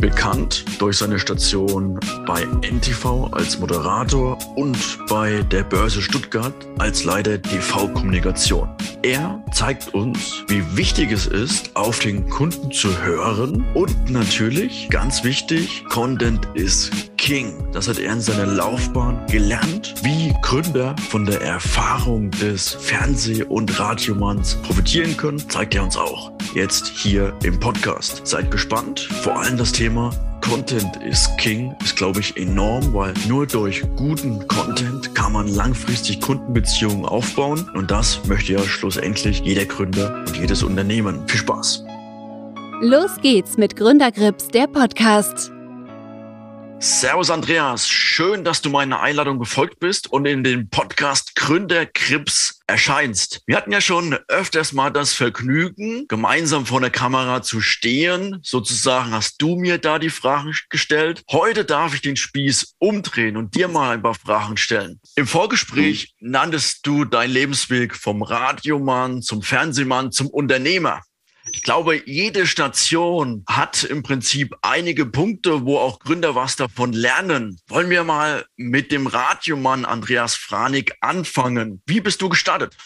Bekannt durch seine Station bei NTV als Moderator und bei der Börse Stuttgart als Leiter TV-Kommunikation. Er zeigt uns, wie wichtig es ist, auf den Kunden zu hören und natürlich, ganz wichtig, Content ist King. Das hat er in seiner Laufbahn gelernt, wie Gründer von der Erfahrung des Fernseh- und Radiomanns profitieren können, zeigt er uns auch. Jetzt hier im Podcast. Seid gespannt. Vor allem das Thema Content is King ist, glaube ich, enorm, weil nur durch guten Content kann man langfristig Kundenbeziehungen aufbauen. Und das möchte ja schlussendlich jeder Gründer und jedes Unternehmen. Viel Spaß! Los geht's mit Gründergrips, der Podcast. Servus Andreas, schön, dass du meiner Einladung gefolgt bist und in den Podcast Gründer Krips erscheinst. Wir hatten ja schon öfters mal das Vergnügen, gemeinsam vor der Kamera zu stehen. Sozusagen hast du mir da die Fragen gestellt. Heute darf ich den Spieß umdrehen und dir mal ein paar Fragen stellen. Im Vorgespräch nanntest du dein Lebensweg vom Radiomann zum Fernsehmann zum Unternehmer. Ich glaube, jede Station hat im Prinzip einige Punkte, wo auch Gründer was davon lernen. Wollen wir mal mit dem Radiomann Andreas Franig anfangen. Wie bist du gestartet?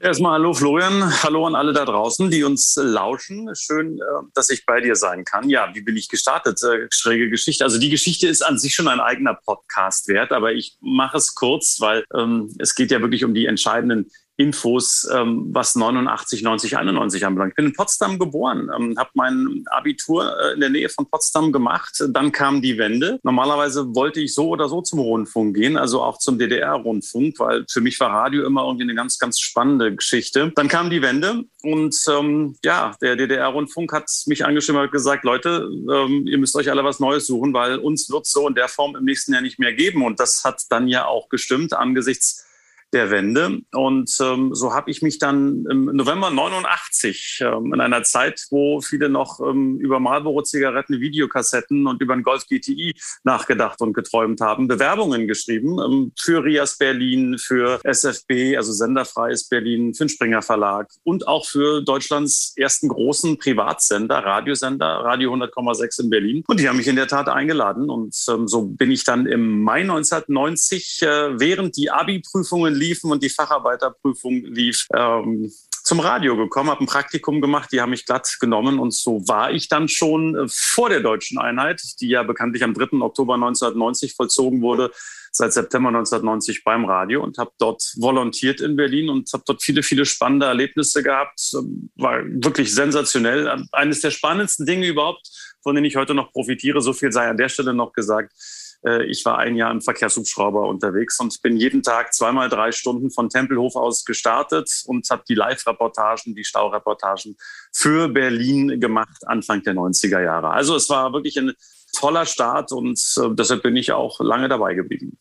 Erstmal hallo Florian, hallo an alle da draußen, die uns lauschen. Schön, äh, dass ich bei dir sein kann. Ja, wie bin ich gestartet? Äh, schräge Geschichte. Also die Geschichte ist an sich schon ein eigener Podcast wert, aber ich mache es kurz, weil ähm, es geht ja wirklich um die entscheidenden Infos, ähm, was 89, 90, 91 anbelangt. Ich bin in Potsdam geboren, ähm, habe mein Abitur äh, in der Nähe von Potsdam gemacht. Dann kam die Wende. Normalerweise wollte ich so oder so zum Rundfunk gehen, also auch zum DDR-Rundfunk, weil für mich war Radio immer irgendwie eine ganz, ganz spannende Geschichte. Dann kam die Wende und ähm, ja, der DDR-Rundfunk hat mich angeschrieben und gesagt, Leute, ähm, ihr müsst euch alle was Neues suchen, weil uns wird so in der Form im nächsten Jahr nicht mehr geben. Und das hat dann ja auch gestimmt angesichts der Wende. Und ähm, so habe ich mich dann im November 89 ähm, in einer Zeit, wo viele noch ähm, über Marlboro-Zigaretten, Videokassetten und über den Golf GTI nachgedacht und geträumt haben, Bewerbungen geschrieben ähm, für Rias Berlin, für SFB, also Senderfreies Berlin, für Verlag und auch für Deutschlands ersten großen Privatsender, Radiosender, Radio 100,6 in Berlin. Und die haben mich in der Tat eingeladen. Und ähm, so bin ich dann im Mai 1990, äh, während die Abi-Prüfungen liefen und die Facharbeiterprüfung lief, ähm, zum Radio gekommen, habe ein Praktikum gemacht, die haben mich glatt genommen und so war ich dann schon äh, vor der deutschen Einheit, die ja bekanntlich am 3. Oktober 1990 vollzogen wurde, seit September 1990 beim Radio und habe dort volontiert in Berlin und habe dort viele, viele spannende Erlebnisse gehabt. Ähm, war wirklich sensationell. Eines der spannendsten Dinge überhaupt, von denen ich heute noch profitiere, so viel sei an der Stelle noch gesagt ich war ein Jahr im Verkehrshubschrauber unterwegs und bin jeden Tag zweimal drei Stunden von Tempelhof aus gestartet und habe die Live-Reportagen, die Staureportagen für Berlin gemacht, Anfang der 90er Jahre. Also es war wirklich ein toller Start und äh, deshalb bin ich auch lange dabei geblieben.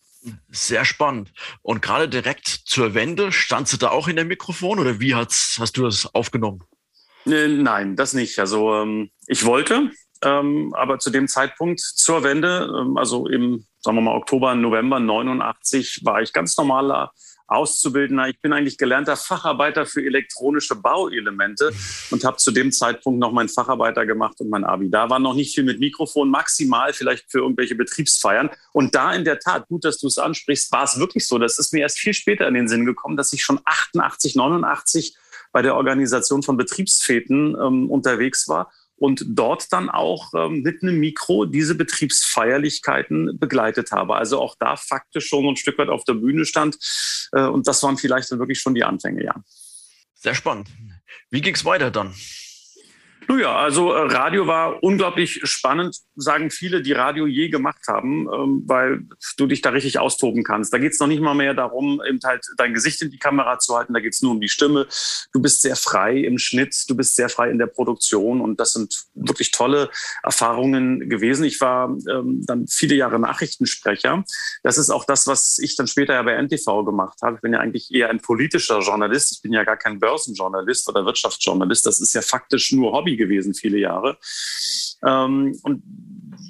Sehr spannend. Und gerade direkt zur Wende, standst du da auch in der Mikrofon oder wie hast, hast du das aufgenommen? Äh, nein, das nicht. Also ähm, ich wollte, ähm, aber zu dem Zeitpunkt zur Wende, ähm, also im, sagen wir mal, Oktober, November 89, war ich ganz normaler Auszubildender. Ich bin eigentlich gelernter Facharbeiter für elektronische Bauelemente und habe zu dem Zeitpunkt noch meinen Facharbeiter gemacht und mein Abi. Da war noch nicht viel mit Mikrofon, maximal vielleicht für irgendwelche Betriebsfeiern. Und da in der Tat, gut, dass du es ansprichst, war es wirklich so. Das ist mir erst viel später in den Sinn gekommen, dass ich schon 88, 89 bei der Organisation von Betriebsfäten ähm, unterwegs war und dort dann auch ähm, mit einem Mikro diese Betriebsfeierlichkeiten begleitet habe. Also auch da faktisch schon ein Stück weit auf der Bühne stand. Äh, und das waren vielleicht dann wirklich schon die Anfänge, ja. Sehr spannend. Wie ging es weiter dann? Nun ja, also äh, Radio war unglaublich spannend sagen viele, die Radio je gemacht haben, ähm, weil du dich da richtig austoben kannst. Da geht es noch nicht mal mehr darum, eben halt dein Gesicht in die Kamera zu halten, da geht es nur um die Stimme. Du bist sehr frei im Schnitt, du bist sehr frei in der Produktion und das sind wirklich tolle Erfahrungen gewesen. Ich war ähm, dann viele Jahre Nachrichtensprecher. Das ist auch das, was ich dann später ja bei NTV gemacht habe. Ich bin ja eigentlich eher ein politischer Journalist. Ich bin ja gar kein Börsenjournalist oder Wirtschaftsjournalist. Das ist ja faktisch nur Hobby gewesen viele Jahre. Ähm, und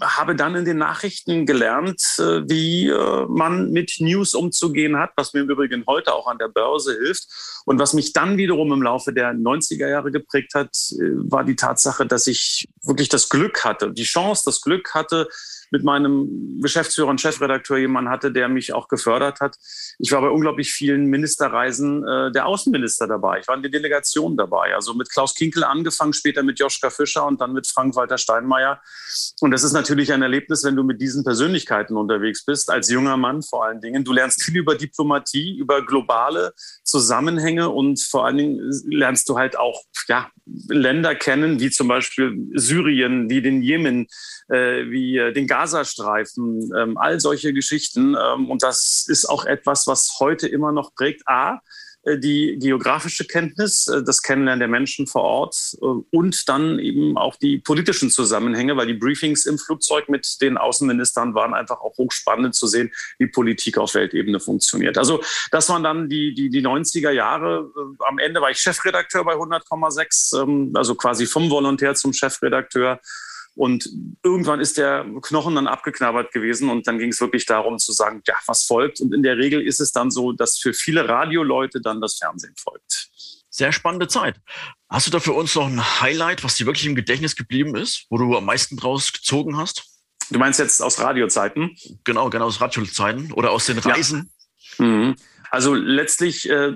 habe dann in den Nachrichten gelernt, äh, wie äh, man mit News umzugehen hat, was mir im Übrigen heute auch an der Börse hilft. Und was mich dann wiederum im Laufe der 90er Jahre geprägt hat, äh, war die Tatsache, dass ich wirklich das Glück hatte, die Chance, das Glück hatte, mit meinem Geschäftsführer und Chefredakteur jemanden hatte, der mich auch gefördert hat. Ich war bei unglaublich vielen Ministerreisen äh, der Außenminister dabei. Ich war in der Delegation dabei. Also mit Klaus Kinkel angefangen, später mit Joschka Fischer und dann mit Frank-Walter Steinmeier. Und das ist natürlich ein Erlebnis, wenn du mit diesen Persönlichkeiten unterwegs bist, als junger Mann vor allen Dingen. Du lernst viel über Diplomatie, über globale Zusammenhänge und vor allen Dingen lernst du halt auch ja, Länder kennen, wie zum Beispiel Syrien, wie den Jemen, äh, wie äh, den Gazastreifen, ähm, all solche Geschichten. Ähm, und das ist auch etwas, was heute immer noch prägt. A, äh, die geografische Kenntnis, äh, das Kennenlernen der Menschen vor Ort äh, und dann eben auch die politischen Zusammenhänge, weil die Briefings im Flugzeug mit den Außenministern waren einfach auch hochspannend zu sehen, wie Politik auf Weltebene funktioniert. Also das waren dann die, die, die 90er Jahre. Am Ende war ich Chefredakteur bei 100,6, ähm, also quasi vom Volontär zum Chefredakteur und irgendwann ist der Knochen dann abgeknabbert gewesen und dann ging es wirklich darum zu sagen, ja, was folgt? Und in der Regel ist es dann so, dass für viele Radioleute dann das Fernsehen folgt. Sehr spannende Zeit. Hast du da für uns noch ein Highlight, was dir wirklich im Gedächtnis geblieben ist, wo du am meisten draus gezogen hast? Du meinst jetzt aus Radiozeiten? Genau, genau aus Radiozeiten oder aus den Reisen? Ja. Mhm. Also letztlich äh,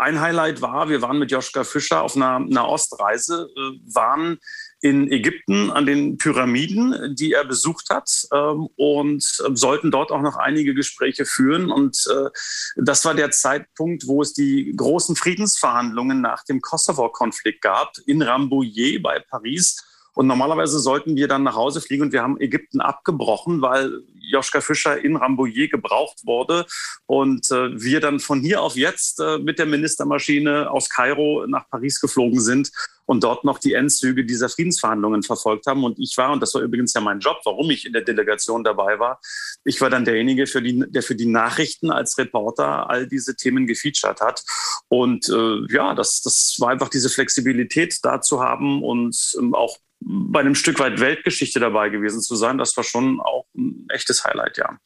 ein Highlight war, wir waren mit Joschka Fischer auf einer, einer Ostreise, äh, waren in Ägypten an den Pyramiden, die er besucht hat ähm, und äh, sollten dort auch noch einige Gespräche führen. Und äh, das war der Zeitpunkt, wo es die großen Friedensverhandlungen nach dem Kosovo-Konflikt gab in Rambouillet bei Paris. Und normalerweise sollten wir dann nach Hause fliegen und wir haben Ägypten abgebrochen, weil Joschka Fischer in Rambouillet gebraucht wurde und äh, wir dann von hier auf jetzt äh, mit der Ministermaschine aus Kairo nach Paris geflogen sind und dort noch die Endzüge dieser Friedensverhandlungen verfolgt haben. Und ich war, und das war übrigens ja mein Job, warum ich in der Delegation dabei war, ich war dann derjenige, für die, der für die Nachrichten als Reporter all diese Themen gefeatured hat. Und äh, ja, das, das war einfach diese Flexibilität da zu haben und ähm, auch bei einem Stück weit Weltgeschichte dabei gewesen zu sein, das war schon auch ein echtes Highlight, ja.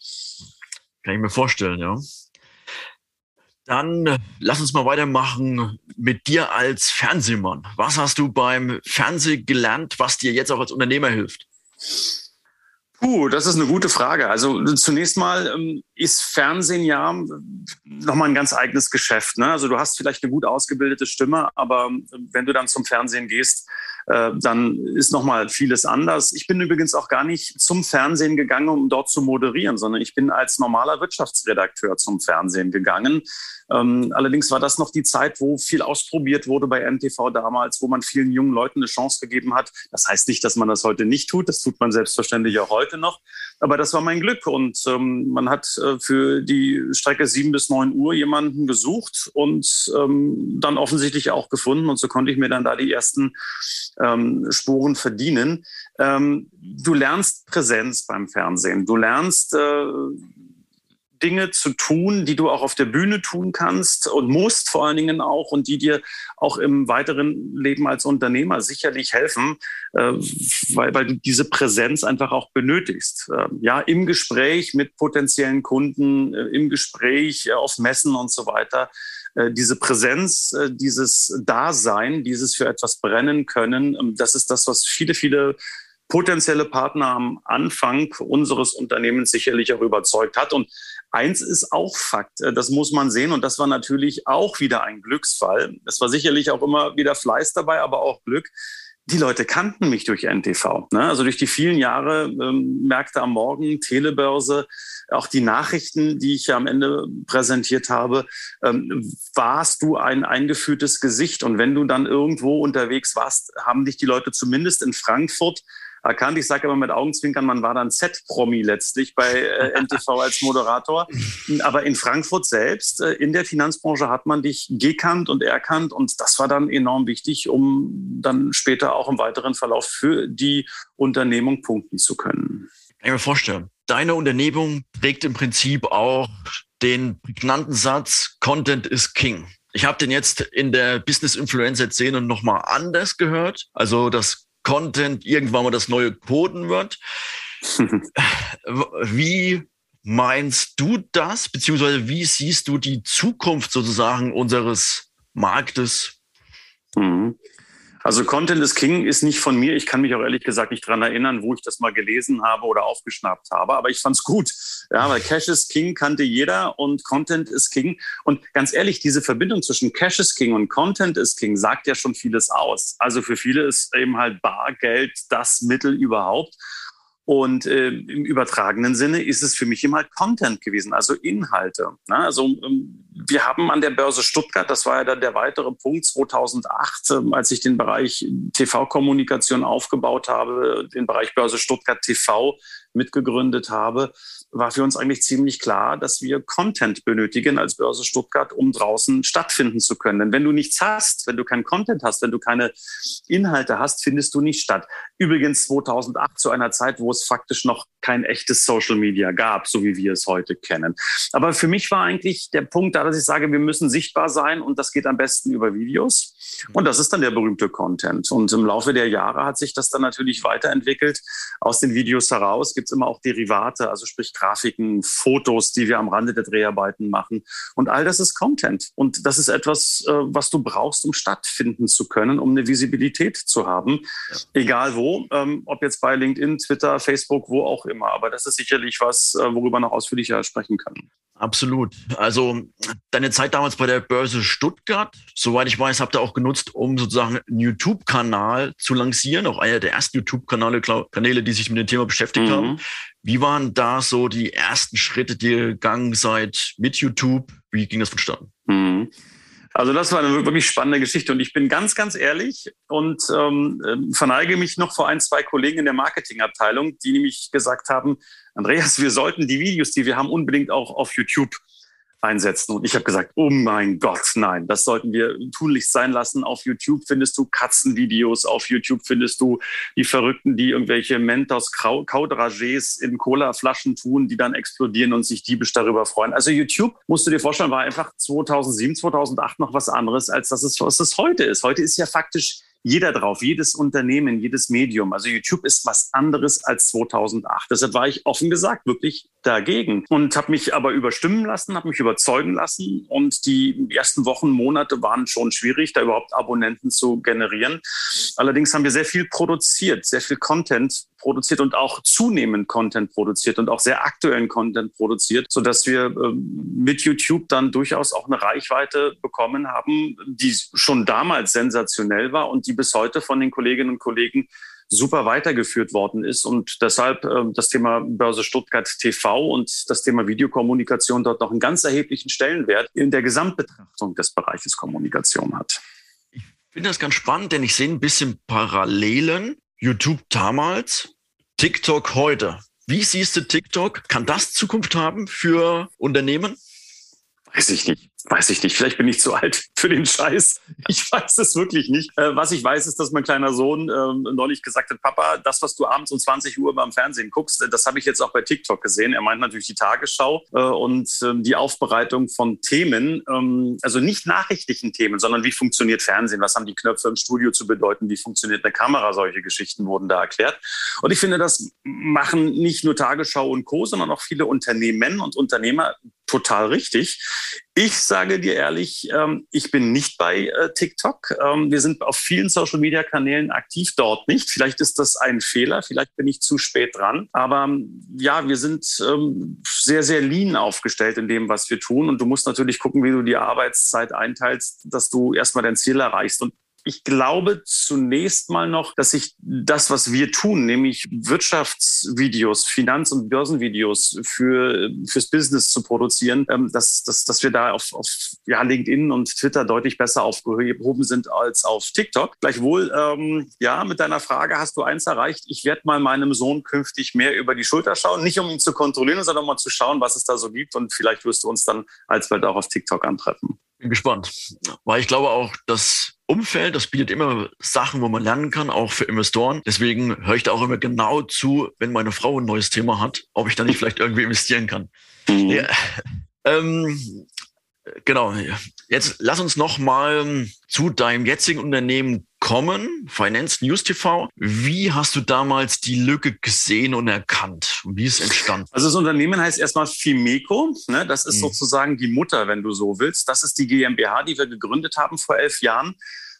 Kann ich mir vorstellen, ja. Dann äh, lass uns mal weitermachen mit dir als Fernsehmann. Was hast du beim Fernsehen gelernt, was dir jetzt auch als Unternehmer hilft? Puh, das ist eine gute Frage. Also zunächst mal ähm, ist Fernsehen ja nochmal ein ganz eigenes Geschäft. Ne? Also du hast vielleicht eine gut ausgebildete Stimme, aber wenn du dann zum Fernsehen gehst, äh, dann ist nochmal vieles anders. Ich bin übrigens auch gar nicht zum Fernsehen gegangen, um dort zu moderieren, sondern ich bin als normaler Wirtschaftsredakteur zum Fernsehen gegangen. Ähm, allerdings war das noch die Zeit, wo viel ausprobiert wurde bei MTV damals, wo man vielen jungen Leuten eine Chance gegeben hat. Das heißt nicht, dass man das heute nicht tut. Das tut man selbstverständlich auch heute noch. Aber das war mein Glück. Und ähm, man hat äh, für die Strecke sieben bis neun Uhr jemanden gesucht und ähm, dann offensichtlich auch gefunden. Und so konnte ich mir dann da die ersten ähm, Spuren verdienen. Ähm, du lernst Präsenz beim Fernsehen. Du lernst äh, Dinge zu tun, die du auch auf der Bühne tun kannst und musst vor allen Dingen auch und die dir auch im weiteren Leben als Unternehmer sicherlich helfen, äh, weil, weil du diese Präsenz einfach auch benötigst. Äh, ja, im Gespräch mit potenziellen Kunden, äh, im Gespräch äh, auf Messen und so weiter diese Präsenz, äh, dieses Dasein, dieses für etwas brennen können, ähm, das ist das, was viele, viele potenzielle Partner am Anfang unseres Unternehmens sicherlich auch überzeugt hat. Und eins ist auch Fakt, äh, das muss man sehen. Und das war natürlich auch wieder ein Glücksfall. Es war sicherlich auch immer wieder Fleiß dabei, aber auch Glück. Die Leute kannten mich durch NTV. Ne? Also durch die vielen Jahre ähm, Märkte am Morgen, Telebörse, auch die Nachrichten, die ich ja am Ende präsentiert habe, ähm, warst du ein eingeführtes Gesicht. Und wenn du dann irgendwo unterwegs warst, haben dich die Leute zumindest in Frankfurt erkannt. Ich sage immer mit Augenzwinkern, man war dann Z-Promi letztlich bei äh, NTV als Moderator. Aber in Frankfurt selbst, äh, in der Finanzbranche, hat man dich gekannt und erkannt. Und das war dann enorm wichtig, um dann später auch im weiteren Verlauf für die Unternehmung punkten zu können. Ich mir vorstellen, deine Unternehmung trägt im Prinzip auch den prägnanten Satz, Content is King. Ich habe den jetzt in der Business Influencer Szene nochmal anders gehört. Also, dass Content irgendwann mal das neue Coden wird. wie meinst du das? Beziehungsweise wie siehst du die Zukunft sozusagen unseres Marktes? Mhm. Also Content is King ist nicht von mir. Ich kann mich auch ehrlich gesagt nicht dran erinnern, wo ich das mal gelesen habe oder aufgeschnappt habe. Aber ich fand's gut. Ja, weil Cash is King kannte jeder und Content is King. Und ganz ehrlich, diese Verbindung zwischen Cash is King und Content is King sagt ja schon vieles aus. Also für viele ist eben halt Bargeld das Mittel überhaupt. Und äh, im übertragenen Sinne ist es für mich immer Content gewesen, also Inhalte. Ne? Also ähm, wir haben an der Börse Stuttgart, das war ja dann der weitere Punkt 2008, äh, als ich den Bereich TV-Kommunikation aufgebaut habe, den Bereich Börse Stuttgart TV mitgegründet habe, war für uns eigentlich ziemlich klar, dass wir Content benötigen als Börse Stuttgart, um draußen stattfinden zu können. Denn wenn du nichts hast, wenn du keinen Content hast, wenn du keine Inhalte hast, findest du nicht statt. Übrigens 2008 zu einer Zeit, wo es faktisch noch kein echtes Social Media gab, so wie wir es heute kennen. Aber für mich war eigentlich der Punkt da, dass ich sage, wir müssen sichtbar sein und das geht am besten über Videos. Und das ist dann der berühmte Content. Und im Laufe der Jahre hat sich das dann natürlich weiterentwickelt. Aus den Videos heraus gibt es immer auch Derivate, also sprich Grafiken, Fotos, die wir am Rande der Dreharbeiten machen. Und all das ist Content. Und das ist etwas, äh, was du brauchst, um stattfinden zu können, um eine Visibilität zu haben. Ja. Egal wo, ähm, ob jetzt bei LinkedIn, Twitter, Facebook, wo auch immer. Aber das ist sicherlich was, äh, worüber noch ausführlicher sprechen können. Absolut. Also deine Zeit damals bei der Börse Stuttgart, soweit ich weiß, habt ihr auch genutzt, um sozusagen einen YouTube-Kanal zu lancieren, auch einer der ersten YouTube-Kanäle, Kanäle, die sich mit dem Thema beschäftigt mhm. haben. Wie waren da so die ersten Schritte, die ihr gegangen seid mit YouTube? Wie ging das vonstatten? Mhm. Also das war eine wirklich spannende Geschichte und ich bin ganz, ganz ehrlich und ähm, ähm verneige mich noch vor ein, zwei Kollegen in der Marketingabteilung, die nämlich gesagt haben, Andreas, wir sollten die Videos, die wir haben, unbedingt auch auf YouTube einsetzen. Und ich habe gesagt, oh mein Gott, nein, das sollten wir tunlichst sein lassen. Auf YouTube findest du Katzenvideos, auf YouTube findest du die Verrückten, die irgendwelche Mentos Kaudragés in Colaflaschen tun, die dann explodieren und sich diebisch darüber freuen. Also YouTube, musst du dir vorstellen, war einfach 2007, 2008 noch was anderes, als das es, was es heute ist. Heute ist ja faktisch jeder drauf, jedes Unternehmen, jedes Medium. Also YouTube ist was anderes als 2008. Deshalb war ich offen gesagt wirklich dagegen und habe mich aber überstimmen lassen, habe mich überzeugen lassen. Und die ersten Wochen, Monate waren schon schwierig, da überhaupt Abonnenten zu generieren. Allerdings haben wir sehr viel produziert, sehr viel Content produziert und auch zunehmend Content produziert und auch sehr aktuellen Content produziert, so dass wir ähm, mit YouTube dann durchaus auch eine Reichweite bekommen haben, die schon damals sensationell war und die bis heute von den Kolleginnen und Kollegen super weitergeführt worden ist und deshalb äh, das Thema Börse Stuttgart TV und das Thema Videokommunikation dort noch einen ganz erheblichen Stellenwert in der Gesamtbetrachtung des Bereiches Kommunikation hat. Ich finde das ganz spannend, denn ich sehe ein bisschen Parallelen. YouTube damals TikTok heute. Wie siehst du TikTok? Kann das Zukunft haben für Unternehmen? Weiß ich nicht. Weiß ich nicht. Vielleicht bin ich zu alt für den Scheiß. Ich weiß es wirklich nicht. Äh, was ich weiß, ist, dass mein kleiner Sohn ähm, neulich gesagt hat, Papa, das, was du abends um 20 Uhr beim Fernsehen guckst, äh, das habe ich jetzt auch bei TikTok gesehen. Er meint natürlich die Tagesschau äh, und ähm, die Aufbereitung von Themen, ähm, also nicht nachrichtlichen Themen, sondern wie funktioniert Fernsehen? Was haben die Knöpfe im Studio zu bedeuten? Wie funktioniert eine Kamera? Solche Geschichten wurden da erklärt. Und ich finde, das machen nicht nur Tagesschau und Co., sondern auch viele Unternehmen und Unternehmer total richtig. Ich sage dir ehrlich, ähm, ich bin nicht bei äh, TikTok. Ähm, wir sind auf vielen Social-Media-Kanälen aktiv, dort nicht. Vielleicht ist das ein Fehler, vielleicht bin ich zu spät dran. Aber ähm, ja, wir sind sehr, sehr lean aufgestellt in dem, was wir tun. Und du musst natürlich gucken, wie du die Arbeitszeit einteilst, dass du erstmal dein Ziel erreichst. Und ich glaube zunächst mal noch, dass sich das, was wir tun, nämlich Wirtschaftsvideos, Finanz- und Börsenvideos für, fürs Business zu produzieren, ähm, dass, dass, dass wir da auf, auf ja, LinkedIn und Twitter deutlich besser aufgehoben sind als auf TikTok. Gleichwohl, ähm, ja, mit deiner Frage hast du eins erreicht. Ich werde mal meinem Sohn künftig mehr über die Schulter schauen, nicht um ihn zu kontrollieren, sondern mal zu schauen, was es da so gibt. Und vielleicht wirst du uns dann alsbald auch auf TikTok antreffen. Bin gespannt, weil ich glaube auch, dass Umfeld, das bietet immer Sachen, wo man lernen kann, auch für Investoren. Deswegen höre ich da auch immer genau zu, wenn meine Frau ein neues Thema hat, ob ich da nicht vielleicht irgendwie investieren kann. Mhm. Ja. Ähm, genau. Jetzt lass uns noch mal zu deinem jetzigen Unternehmen kommen, Finance News TV. Wie hast du damals die Lücke gesehen und erkannt? Wie ist es entstanden? Also das Unternehmen heißt erstmal Fimeco. Ne? Das ist mhm. sozusagen die Mutter, wenn du so willst. Das ist die GmbH, die wir gegründet haben vor elf Jahren.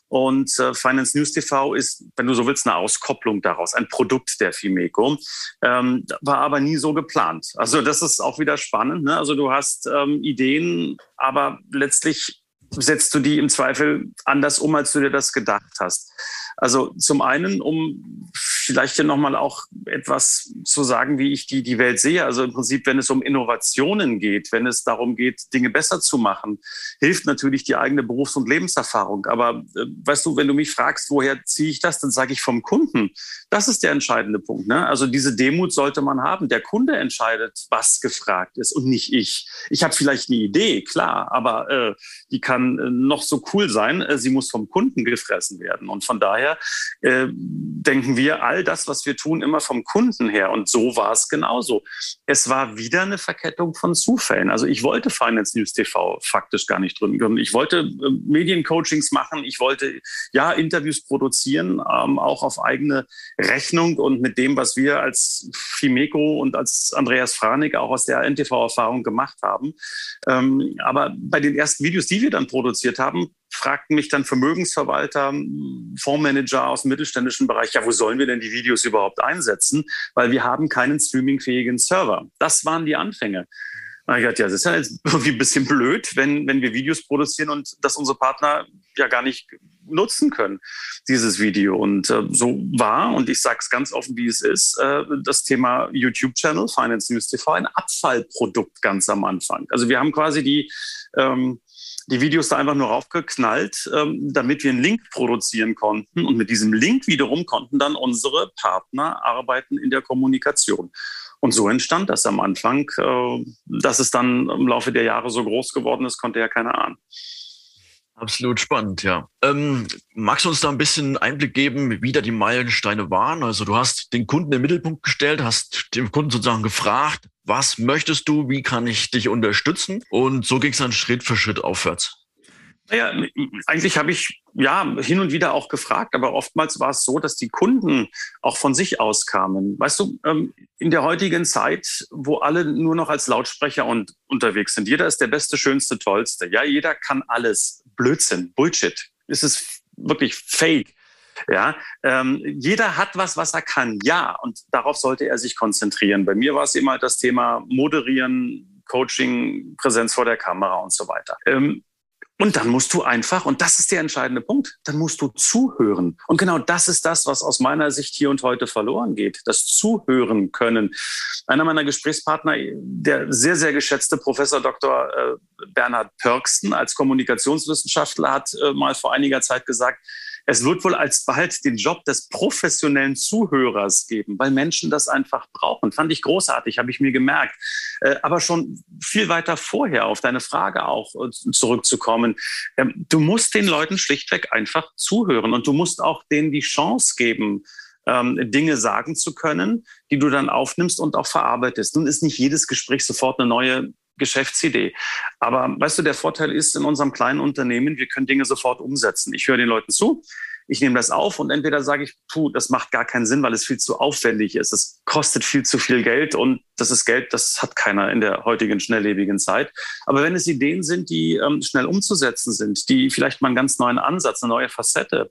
Und äh, Finance News TV ist, wenn du so willst, eine Auskopplung daraus, ein Produkt der Fimeco, ähm, war aber nie so geplant. Also das ist auch wieder spannend. Ne? Also du hast ähm, Ideen, aber letztlich setzt du die im Zweifel anders um, als du dir das gedacht hast. Also zum einen, um vielleicht hier nochmal auch etwas zu sagen, wie ich die, die Welt sehe. Also im Prinzip, wenn es um Innovationen geht, wenn es darum geht, Dinge besser zu machen, hilft natürlich die eigene Berufs- und Lebenserfahrung. Aber äh, weißt du, wenn du mich fragst, woher ziehe ich das, dann sage ich vom Kunden. Das ist der entscheidende Punkt. Ne? Also diese Demut sollte man haben. Der Kunde entscheidet, was gefragt ist und nicht ich. Ich habe vielleicht eine Idee, klar, aber äh, die kann äh, noch so cool sein. Äh, sie muss vom Kunden gefressen werden. Und von daher äh, denken wir, all das, was wir tun, immer vom Kunden her. Und so war es genauso. Es war wieder eine Verkettung von Zufällen. Also ich wollte Finance News TV faktisch gar nicht gründen. Ich wollte äh, Mediencoachings machen. Ich wollte ja Interviews produzieren, ähm, auch auf eigene Rechnung und mit dem, was wir als Fimeco und als Andreas Franig auch aus der NTV-Erfahrung gemacht haben. Ähm, aber bei den ersten Videos, die wir dann produziert haben, fragten mich dann Vermögensverwalter, Fondsmanager aus dem mittelständischen Bereich, ja, wo sollen wir denn die Videos überhaupt einsetzen? Weil wir haben keinen streamingfähigen Server. Das waren die Anfänge. Und ich dachte, ja, das ist ja jetzt irgendwie ein bisschen blöd, wenn, wenn wir Videos produzieren und das unsere Partner ja gar nicht nutzen können, dieses Video. Und äh, so war, und ich sage es ganz offen, wie es ist, äh, das Thema YouTube-Channel, Finance News TV, ein Abfallprodukt ganz am Anfang. Also wir haben quasi die, ähm, die Videos da einfach nur raufgeknallt, ähm, damit wir einen Link produzieren konnten. Und mit diesem Link wiederum konnten dann unsere Partner arbeiten in der Kommunikation. Und so entstand das am Anfang. Äh, dass es dann im Laufe der Jahre so groß geworden ist, konnte ja keiner ahnen. Absolut spannend, ja. Ähm, magst du uns da ein bisschen Einblick geben, wie da die Meilensteine waren? Also du hast den Kunden im Mittelpunkt gestellt, hast dem Kunden sozusagen gefragt, was möchtest du, wie kann ich dich unterstützen? Und so ging es dann Schritt für Schritt aufwärts. Naja, eigentlich habe ich ja hin und wieder auch gefragt, aber oftmals war es so, dass die Kunden auch von sich aus kamen. Weißt du, ähm, in der heutigen Zeit, wo alle nur noch als Lautsprecher und unterwegs sind, jeder ist der Beste, Schönste, Tollste. Ja, jeder kann alles. Blödsinn, Bullshit. Es ist wirklich fake. Ja, ähm, jeder hat was, was er kann. Ja, und darauf sollte er sich konzentrieren. Bei mir war es immer das Thema Moderieren, Coaching, Präsenz vor der Kamera und so weiter. Ähm, und dann musst du einfach, und das ist der entscheidende Punkt, dann musst du zuhören. Und genau das ist das, was aus meiner Sicht hier und heute verloren geht. Das Zuhören können. Einer meiner Gesprächspartner, der sehr, sehr geschätzte Professor Dr. Äh, Bernhard Pörksten als Kommunikationswissenschaftler hat äh, mal vor einiger Zeit gesagt, es wird wohl alsbald den Job des professionellen Zuhörers geben, weil Menschen das einfach brauchen. Fand ich großartig, habe ich mir gemerkt. Äh, aber schon viel weiter vorher auf deine Frage auch äh, zurückzukommen. Ähm, du musst den Leuten schlichtweg einfach zuhören und du musst auch denen die Chance geben, ähm, Dinge sagen zu können, die du dann aufnimmst und auch verarbeitest. Nun ist nicht jedes Gespräch sofort eine neue Geschäftsidee. Aber weißt du, der Vorteil ist in unserem kleinen Unternehmen, wir können Dinge sofort umsetzen. Ich höre den Leuten zu, ich nehme das auf und entweder sage ich, puh, das macht gar keinen Sinn, weil es viel zu aufwendig ist. Es kostet viel zu viel Geld und das ist Geld, das hat keiner in der heutigen schnelllebigen Zeit. Aber wenn es Ideen sind, die ähm, schnell umzusetzen sind, die vielleicht mal einen ganz neuen Ansatz, eine neue Facette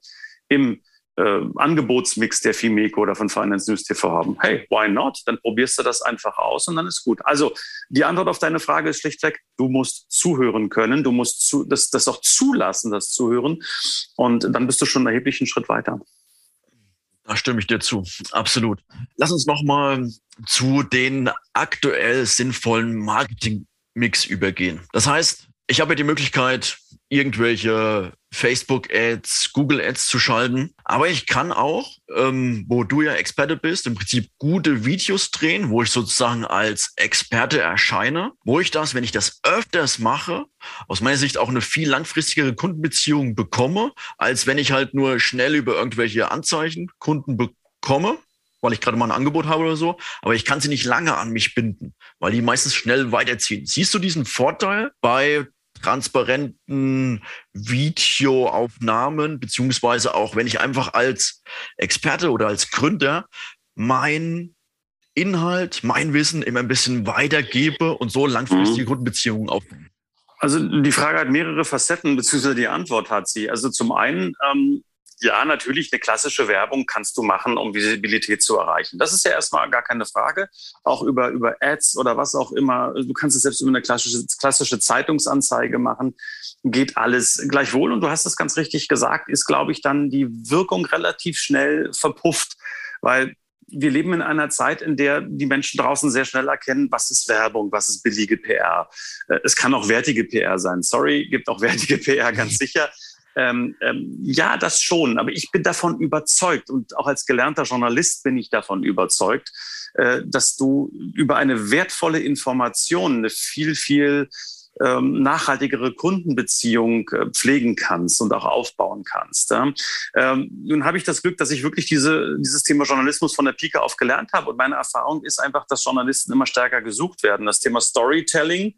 im äh, Angebotsmix der FIMECO oder von Finance News TV haben. Hey, why not? Dann probierst du das einfach aus und dann ist gut. Also die Antwort auf deine Frage ist schlichtweg, du musst zuhören können, du musst zu, das, das auch zulassen, das Zuhören und dann bist du schon einen erheblichen Schritt weiter. Da stimme ich dir zu, absolut. Lass uns noch mal zu den aktuell sinnvollen Marketingmix übergehen. Das heißt, ich habe die Möglichkeit, irgendwelche Facebook-Ads, Google-Ads zu schalten. Aber ich kann auch, ähm, wo du ja Experte bist, im Prinzip gute Videos drehen, wo ich sozusagen als Experte erscheine, wo ich das, wenn ich das öfters mache, aus meiner Sicht auch eine viel langfristigere Kundenbeziehung bekomme, als wenn ich halt nur schnell über irgendwelche Anzeichen Kunden bekomme weil ich gerade mal ein Angebot habe oder so, aber ich kann sie nicht lange an mich binden, weil die meistens schnell weiterziehen. Siehst du diesen Vorteil bei transparenten Videoaufnahmen, beziehungsweise auch, wenn ich einfach als Experte oder als Gründer mein Inhalt, mein Wissen immer ein bisschen weitergebe und so langfristige mhm. Kundenbeziehungen aufbauen? Also die Frage hat mehrere Facetten, beziehungsweise die Antwort hat sie. Also zum einen ähm, ja, natürlich eine klassische Werbung kannst du machen, um Visibilität zu erreichen. Das ist ja erstmal gar keine Frage. Auch über, über Ads oder was auch immer. Du kannst es selbst über eine klassische, klassische Zeitungsanzeige machen. Geht alles gleichwohl. Und du hast es ganz richtig gesagt, ist, glaube ich, dann die Wirkung relativ schnell verpufft. Weil wir leben in einer Zeit, in der die Menschen draußen sehr schnell erkennen, was ist Werbung, was ist billige PR. Äh, es kann auch wertige PR sein. Sorry, gibt auch wertige PR, ganz sicher. Ähm, ähm, ja, das schon, aber ich bin davon überzeugt und auch als gelernter Journalist bin ich davon überzeugt, äh, dass du über eine wertvolle Information eine viel, viel ähm, nachhaltigere Kundenbeziehung äh, pflegen kannst und auch aufbauen kannst. Ja. Ähm, nun habe ich das Glück, dass ich wirklich diese, dieses Thema Journalismus von der Pike auf gelernt habe und meine Erfahrung ist einfach, dass Journalisten immer stärker gesucht werden. Das Thema Storytelling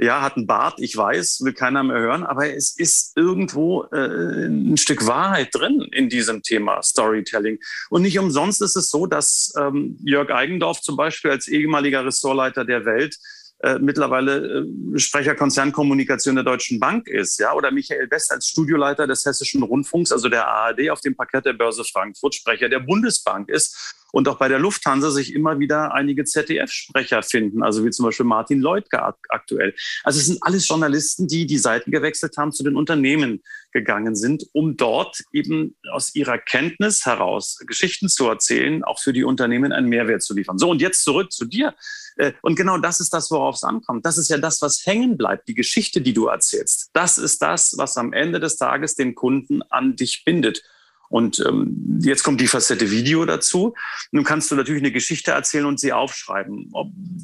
ja, hat einen Bart, ich weiß, will keiner mehr hören, aber es ist irgendwo äh, ein Stück Wahrheit drin in diesem Thema Storytelling. Und nicht umsonst ist es so, dass ähm, Jörg Eigendorf zum Beispiel als ehemaliger Ressortleiter der Welt äh, mittlerweile äh, Sprecher Konzernkommunikation der Deutschen Bank ist, ja, oder Michael Best als Studioleiter des Hessischen Rundfunks, also der ARD auf dem Parkett der Börse Frankfurt, Sprecher der Bundesbank ist und auch bei der Lufthansa sich immer wieder einige ZDF-Sprecher finden, also wie zum Beispiel Martin Leutke aktuell. Also es sind alles Journalisten, die die Seiten gewechselt haben, zu den Unternehmen gegangen sind, um dort eben aus ihrer Kenntnis heraus Geschichten zu erzählen, auch für die Unternehmen einen Mehrwert zu liefern. So, und jetzt zurück zu dir. Äh, und genau das ist das, worauf es ankommt. Das ist ja das, was hängen bleibt, die Geschichte, die du erzählst. Das ist das, was am Ende des Tages den Kunden an dich bindet. Und ähm, jetzt kommt die Facette Video dazu. Nun kannst du natürlich eine Geschichte erzählen und sie aufschreiben.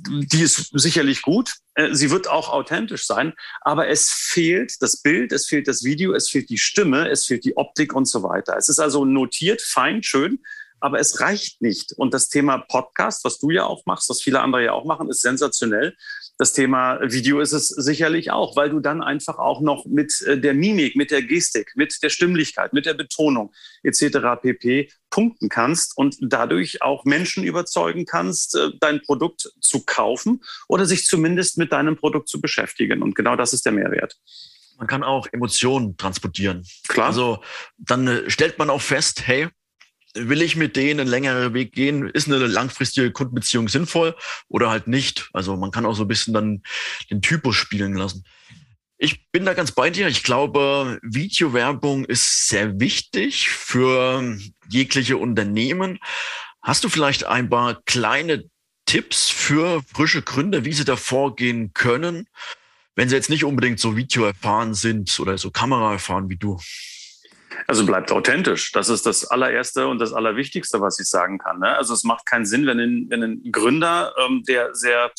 Die ist sicherlich gut. Äh, sie wird auch authentisch sein. Aber es fehlt das Bild, es fehlt das Video, es fehlt die Stimme, es fehlt die Optik und so weiter. Es ist also notiert, fein, schön. Aber es reicht nicht. Und das Thema Podcast, was du ja auch machst, was viele andere ja auch machen, ist sensationell. Das Thema Video ist es sicherlich auch, weil du dann einfach auch noch mit äh, der Mimik, mit der Gestik, mit der Stimmlichkeit, mit der Betonung etc. pp. punkten kannst und dadurch auch Menschen überzeugen kannst, äh, dein Produkt zu kaufen oder sich zumindest mit deinem Produkt zu beschäftigen. Und genau das ist der Mehrwert. Man kann auch Emotionen transportieren. Klar. Also dann äh, stellt man auch fest, hey, will ich mit denen einen längeren Weg gehen? Ist eine langfristige Kundenbeziehung sinnvoll oder halt nicht? Also man kann auch so ein bisschen dann den Typus spielen lassen. Ich bin da ganz bei dir. Ich glaube, Videowerbung ist sehr wichtig für jegliche Unternehmen. Hast du vielleicht ein paar kleine Tipps für frische Gründer, wie sie da vorgehen können, wenn sie jetzt nicht unbedingt so Video erfahren sind oder so Kamera erfahren wie du? Also bleibt authentisch. Das ist das allererste und das allerwichtigste, was ich sagen kann. Ne? Also es macht keinen Sinn, wenn ein, wenn ein Gründer, ähm, der sehr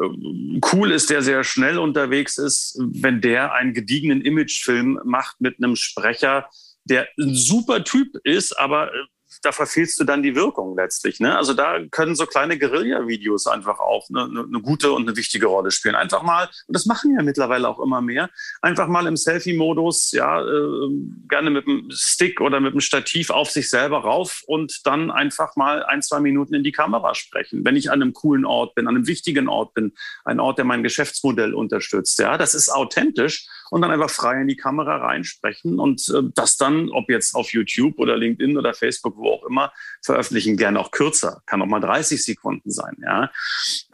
ähm, cool ist, der sehr schnell unterwegs ist, wenn der einen gediegenen Imagefilm macht mit einem Sprecher, der ein super Typ ist, aber äh, da verfehlst du dann die Wirkung letztlich. Ne? Also da können so kleine Guerilla-Videos einfach auch eine, eine, gute und eine wichtige Rolle spielen. Einfach mal, und das machen ja mittlerweile auch immer mehr, einfach mal im Selfie-Modus, ja, äh, gerne mit einem Stick oder mit einem Stativ auf sich selber rauf und dann einfach mal ein, zwei Minuten in die Kamera sprechen. Wenn ich an einem coolen Ort bin, an einem wichtigen Ort bin, ein Ort, der mein Geschäftsmodell unterstützt. Ja, das ist authentisch und dann einfach frei in die Kamera reinsprechen und äh, das dann, ob jetzt auf YouTube oder LinkedIn oder Facebook, wo auch immer, veröffentlichen. Gerne auch kürzer, kann auch mal 30 Sekunden sein. Ja,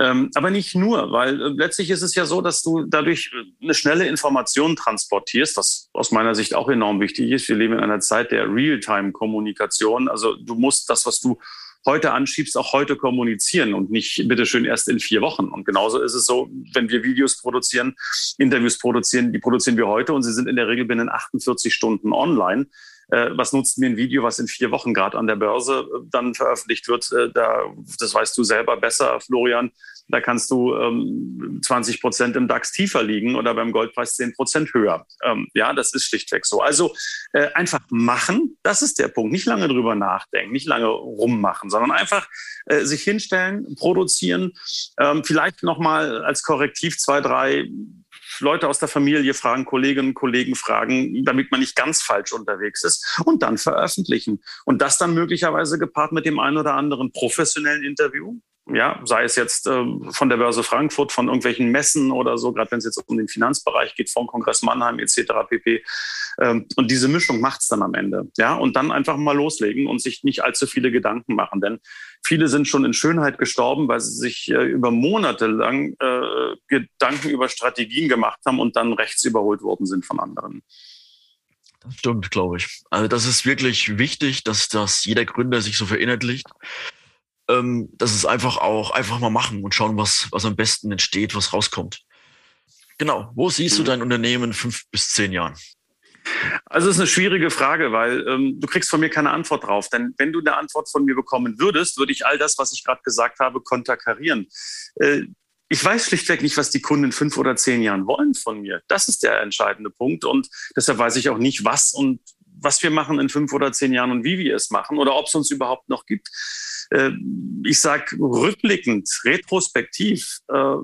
ähm, aber nicht nur, weil äh, letztlich ist es ja so, dass du dadurch äh, eine schnelle Information transportierst, was aus meiner Sicht auch enorm wichtig ist. Wir leben in einer Zeit der Realtime-Kommunikation. Also du musst das, was du heute anschiebst, auch heute kommunizieren und nicht bitteschön erst in vier Wochen. Und genauso ist es so, wenn wir Videos produzieren, Interviews produzieren, die produzieren wir heute und sie sind in der Regel binnen 48 Stunden online. Äh, was nutzt mir ein Video, was in vier Wochen gerade an der Börse äh, dann veröffentlicht wird? Äh, da, das weißt du selber besser, Florian. Da kannst du ähm, 20 Prozent im DAX tiefer liegen oder beim Goldpreis 10 Prozent höher. Ähm, ja, das ist schlichtweg so. Also äh, einfach machen, das ist der Punkt. Nicht lange drüber nachdenken, nicht lange rummachen, sondern einfach äh, sich hinstellen, produzieren, ähm, vielleicht nochmal als Korrektiv zwei, drei Leute aus der Familie fragen, Kolleginnen und Kollegen fragen, damit man nicht ganz falsch unterwegs ist und dann veröffentlichen. Und das dann möglicherweise gepaart mit dem einen oder anderen professionellen Interview, ja, sei es jetzt äh, von der Börse Frankfurt, von irgendwelchen Messen oder so, gerade wenn es jetzt um den Finanzbereich geht, vom Kongress Mannheim etc. pp. Ähm, und diese Mischung macht's dann am Ende. Ja, und dann einfach mal loslegen und sich nicht allzu viele Gedanken machen. Denn viele sind schon in Schönheit gestorben, weil sie sich äh, über Monate lang äh, Gedanken über Strategien gemacht haben und dann rechts überholt worden sind von anderen. Das stimmt, glaube ich. Also das ist wirklich wichtig, dass das jeder Gründer sich so verinnerlicht ähm, das ist einfach auch einfach mal machen und schauen, was, was am besten entsteht, was rauskommt. Genau. Wo siehst du mhm. dein Unternehmen in fünf bis zehn Jahren? Also es ist eine schwierige Frage, weil ähm, du kriegst von mir keine Antwort drauf. Denn wenn du eine Antwort von mir bekommen würdest, würde ich all das, was ich gerade gesagt habe, konterkarieren. Äh, ich weiß schlichtweg nicht, was die Kunden in fünf oder zehn Jahren wollen von mir. Das ist der entscheidende Punkt. Und deshalb weiß ich auch nicht, was und was wir machen in fünf oder zehn Jahren und wie wir es machen oder ob es uns überhaupt noch gibt. Äh, ich sage rückblickend, retrospektiv, äh,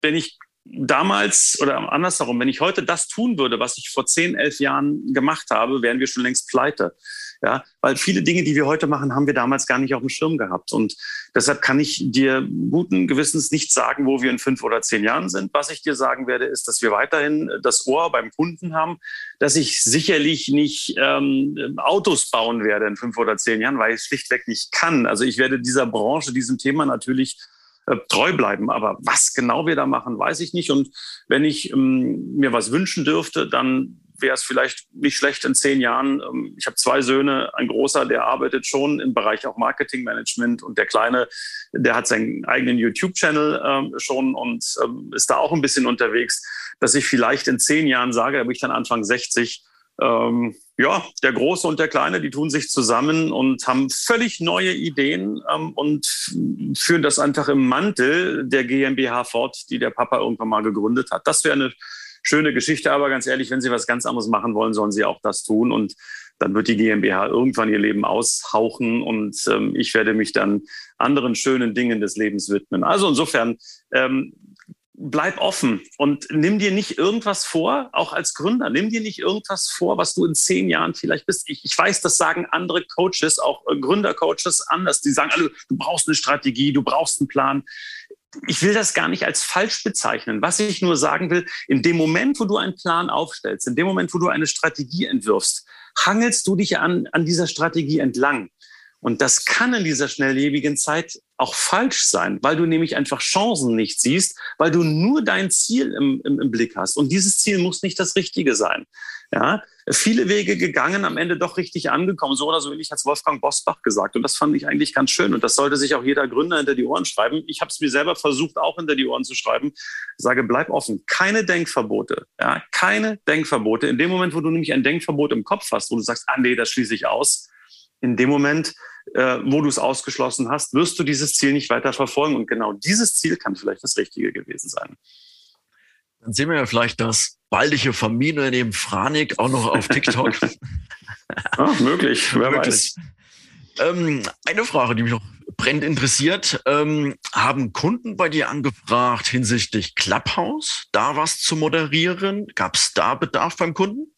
wenn ich damals oder andersherum, wenn ich heute das tun würde, was ich vor zehn, elf Jahren gemacht habe, wären wir schon längst pleite. Ja, weil viele Dinge, die wir heute machen, haben wir damals gar nicht auf dem Schirm gehabt. Und deshalb kann ich dir guten Gewissens nicht sagen, wo wir in fünf oder zehn Jahren sind. Was ich dir sagen werde, ist, dass wir weiterhin das Ohr beim Kunden haben, dass ich sicherlich nicht ähm, Autos bauen werde in fünf oder zehn Jahren, weil ich es schlichtweg nicht kann. Also ich werde dieser Branche, diesem Thema natürlich äh, treu bleiben. Aber was genau wir da machen, weiß ich nicht. Und wenn ich ähm, mir was wünschen dürfte, dann wäre es vielleicht nicht schlecht in zehn Jahren. Ähm, ich habe zwei Söhne, ein großer, der arbeitet schon im Bereich auch Marketingmanagement und der kleine, der hat seinen eigenen YouTube-Channel ähm, schon und ähm, ist da auch ein bisschen unterwegs, dass ich vielleicht in zehn Jahren sage, da bin ich dann Anfang 60, ähm, ja, der Große und der Kleine, die tun sich zusammen und haben völlig neue Ideen ähm, und führen das einfach im Mantel der GmbH fort, die der Papa irgendwann mal gegründet hat. Das wäre eine schöne Geschichte, aber ganz ehrlich, wenn Sie was ganz anderes machen wollen, sollen Sie auch das tun. Und dann wird die GmbH irgendwann ihr Leben aushauchen und ähm, ich werde mich dann anderen schönen Dingen des Lebens widmen. Also insofern, ähm, bleib offen und nimm dir nicht irgendwas vor, auch als Gründer, nimm dir nicht irgendwas vor, was du in zehn Jahren vielleicht bist. Ich, ich weiß, das sagen andere Coaches, auch äh, Gründercoaches anders. Die sagen alle, du brauchst eine Strategie, du brauchst einen Plan ich will das gar nicht als falsch bezeichnen. Was ich nur sagen will, in dem Moment, wo du einen Plan aufstellst, in dem Moment, wo du eine Strategie entwirfst, hangelst du dich an, an dieser Strategie entlang. Und das kann in dieser schnelllebigen Zeit auch falsch sein, weil du nämlich einfach Chancen nicht siehst, weil du nur dein Ziel im, im, im Blick hast. Und dieses Ziel muss nicht das Richtige sein. Ja, viele Wege gegangen, am Ende doch richtig angekommen. So oder so ähnlich hat Wolfgang Bosbach gesagt. Und das fand ich eigentlich ganz schön. Und das sollte sich auch jeder Gründer hinter die Ohren schreiben. Ich habe es mir selber versucht, auch hinter die Ohren zu schreiben. Ich sage, bleib offen. Keine Denkverbote. Ja, keine Denkverbote. In dem Moment, wo du nämlich ein Denkverbot im Kopf hast, wo du sagst, ah nee, das schließe ich aus, in dem Moment, äh, wo du es ausgeschlossen hast, wirst du dieses Ziel nicht weiter verfolgen. Und genau dieses Ziel kann vielleicht das Richtige gewesen sein. Dann sehen wir ja vielleicht das baldige Familienunternehmen Franik auch noch auf TikTok. ah, möglich, wer möglich. weiß. Ähm, eine Frage, die mich noch brennend interessiert. Ähm, haben Kunden bei dir angefragt hinsichtlich Clubhouse, da was zu moderieren? Gab es da Bedarf beim Kunden?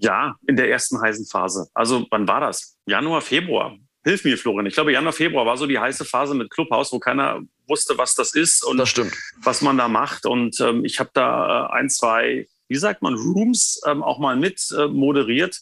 Ja, in der ersten heißen Phase. Also wann war das? Januar, Februar. Hilf mir, Florian. Ich glaube, Januar, Februar war so die heiße Phase mit Clubhouse, wo keiner wusste, was das ist und das stimmt. was man da macht. Und ähm, ich habe da äh, ein, zwei, wie sagt man, Rooms ähm, auch mal mit äh, moderiert.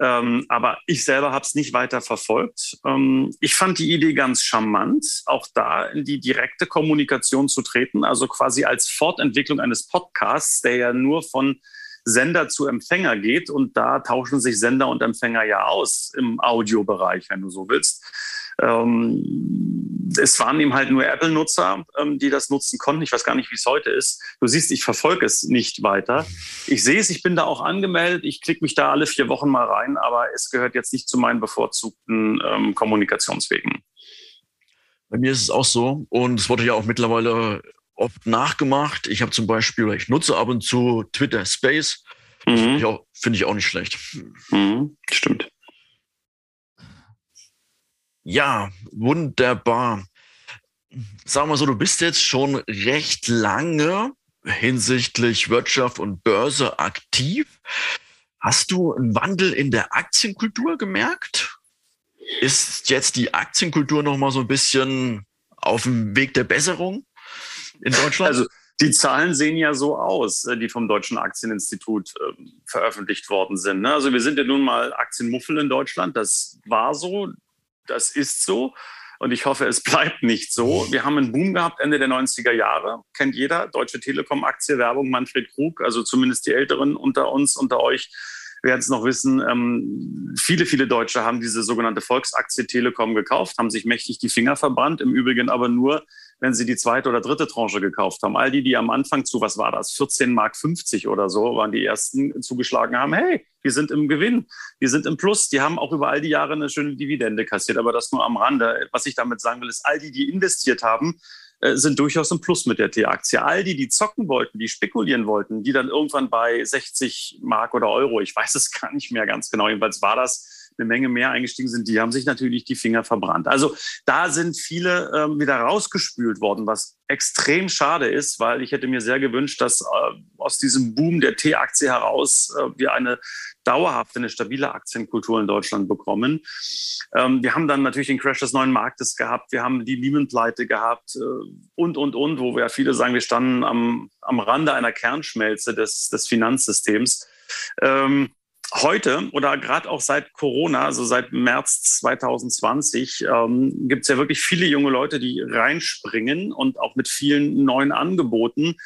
Ähm, aber ich selber habe es nicht weiter verfolgt. Ähm, ich fand die Idee ganz charmant, auch da in die direkte Kommunikation zu treten, also quasi als Fortentwicklung eines Podcasts, der ja nur von Sender zu Empfänger geht. Und da tauschen sich Sender und Empfänger ja aus im Audiobereich, wenn du so willst. Ähm, es waren eben halt nur Apple-Nutzer, ähm, die das nutzen konnten. Ich weiß gar nicht, wie es heute ist. Du siehst, ich verfolge es nicht weiter. Ich sehe es, ich bin da auch angemeldet. Ich klicke mich da alle vier Wochen mal rein, aber es gehört jetzt nicht zu meinen bevorzugten ähm, Kommunikationswegen. Bei mir ist es auch so und es wurde ja auch mittlerweile oft nachgemacht. Ich habe zum Beispiel, ich nutze ab und zu Twitter Space. Mhm. Finde ich, auch, find ich auch nicht schlecht. Mhm. Stimmt. Ja, wunderbar. Sag mal so, du bist jetzt schon recht lange hinsichtlich Wirtschaft und Börse aktiv. Hast du einen Wandel in der Aktienkultur gemerkt? Ist jetzt die Aktienkultur noch mal so ein bisschen auf dem Weg der Besserung in Deutschland? Also die Zahlen sehen ja so aus, äh, die vom Deutschen Aktieninstitut äh, veröffentlicht worden sind. Ne? Also wir sind ja nun mal Aktienmuffel in Deutschland. Das war so das ist so. Und ich hoffe, es bleibt nicht so. Wir haben einen Boom gehabt Ende der 90er Jahre. Kennt jeder. Deutsche Telekom-Aktie, Werbung, Manfred Krug. Also zumindest die Älteren unter uns, unter euch werden es noch wissen. Ähm, viele, viele Deutsche haben diese sogenannte Volksaktie Telekom gekauft, haben sich mächtig die Finger verbrannt. Im Übrigen aber nur, wenn sie die zweite oder dritte Tranche gekauft haben. All die, die am Anfang zu, was war das, 14 Mark 50 oder so, waren die ersten zugeschlagen haben, hey, wir sind im Gewinn, wir sind im Plus. Die haben auch über all die Jahre eine schöne Dividende kassiert, aber das nur am Rande. Was ich damit sagen will, ist, all die, die investiert haben, äh, sind durchaus im Plus mit der T-Aktie. All die, die zocken wollten, die spekulieren wollten, die dann irgendwann bei 60 Mark oder Euro, ich weiß es gar nicht mehr ganz genau, jedenfalls war das eine Menge mehr eingestiegen sind, die haben sich natürlich die Finger verbrannt. Also da sind viele ähm, wieder rausgespült worden, was extrem schade ist, weil ich hätte mir sehr gewünscht, dass äh, aus diesem Boom der T-Aktie heraus äh, wir eine dauerhafte, eine stabile Aktienkultur in Deutschland bekommen. Ähm, wir haben dann natürlich den Crash des neuen Marktes gehabt, wir haben die Lehman-Pleite gehabt äh, und, und, und, wo wir ja viele sagen, wir standen am, am Rande einer Kernschmelze des, des Finanzsystems. Ähm, heute oder gerade auch seit Corona, also seit März 2020, ähm, gibt es ja wirklich viele junge Leute, die reinspringen und auch mit vielen neuen Angeboten,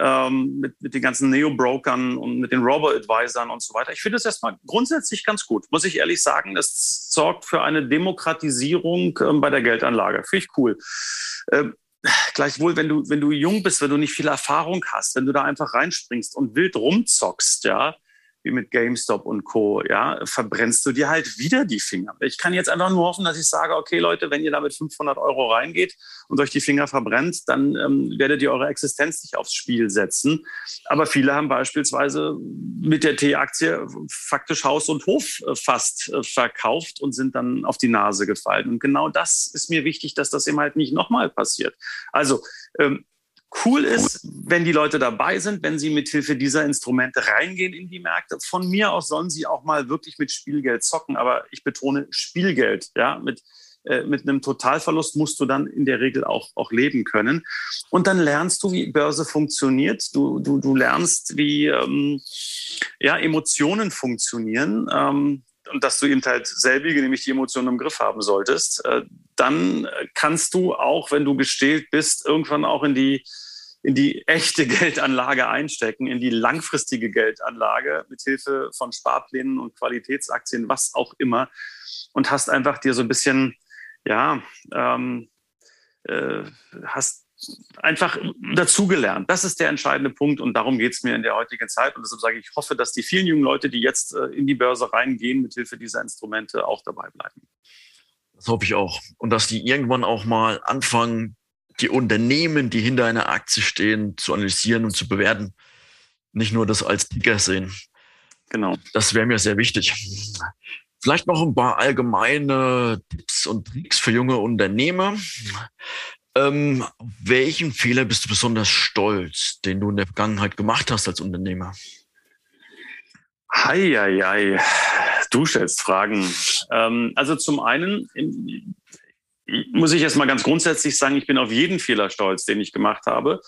ähm, mit, mit den ganzen Neo-Brokern und mit den Robo-Advisern und so weiter. Ich finde das erstmal grundsätzlich ganz gut, muss ich ehrlich sagen. Das sorgt für eine Demokratisierung ähm, bei der Geldanlage. Finde ich cool. Ähm, gleichwohl, wenn du, wenn du jung bist, wenn du nicht viel Erfahrung hast, wenn du da einfach reinspringst und wild rumzockst, ja, wie mit GameStop und Co., ja, verbrennst du dir halt wieder die Finger. Ich kann jetzt einfach nur hoffen, dass ich sage, okay, Leute, wenn ihr da mit 500 Euro reingeht und euch die Finger verbrennt, dann ähm, werdet ihr eure Existenz nicht aufs Spiel setzen. Aber viele haben beispielsweise mit der T-Aktie faktisch Haus und Hof äh, fast äh, verkauft und sind dann auf die Nase gefallen. Und genau das ist mir wichtig, dass das eben halt nicht nochmal passiert. Also, ähm, Cool ist, wenn die Leute dabei sind, wenn sie mithilfe dieser Instrumente reingehen in die Märkte. Von mir aus sollen sie auch mal wirklich mit Spielgeld zocken, aber ich betone Spielgeld. Ja, mit, äh, mit einem Totalverlust musst du dann in der Regel auch, auch leben können. Und dann lernst du, wie Börse funktioniert. Du, du, du lernst, wie ähm, ja, Emotionen funktionieren. Ähm, und dass du eben halt selbige, nämlich die Emotionen im Griff haben solltest, äh, dann kannst du auch, wenn du gestählt bist, irgendwann auch in die, in die echte Geldanlage einstecken, in die langfristige Geldanlage mit Hilfe von Sparplänen und Qualitätsaktien, was auch immer, und hast einfach dir so ein bisschen, ja, ähm, äh, hast einfach dazugelernt. Das ist der entscheidende Punkt und darum geht es mir in der heutigen Zeit. Und deshalb sage ich, ich hoffe, dass die vielen jungen Leute, die jetzt äh, in die Börse reingehen, mit Hilfe dieser Instrumente auch dabei bleiben. Das hoffe ich auch. Und dass die irgendwann auch mal anfangen, die Unternehmen, die hinter einer Aktie stehen, zu analysieren und zu bewerten. Nicht nur das als Ticker sehen. Genau. Das wäre mir sehr wichtig. Vielleicht noch ein paar allgemeine Tipps und Tricks für junge Unternehmer. Ähm, welchen Fehler bist du besonders stolz, den du in der Vergangenheit gemacht hast als Unternehmer? Heieiei, du stellst Fragen. Ähm, also zum einen, muss ich jetzt mal ganz grundsätzlich sagen, ich bin auf jeden Fehler stolz, den ich gemacht habe.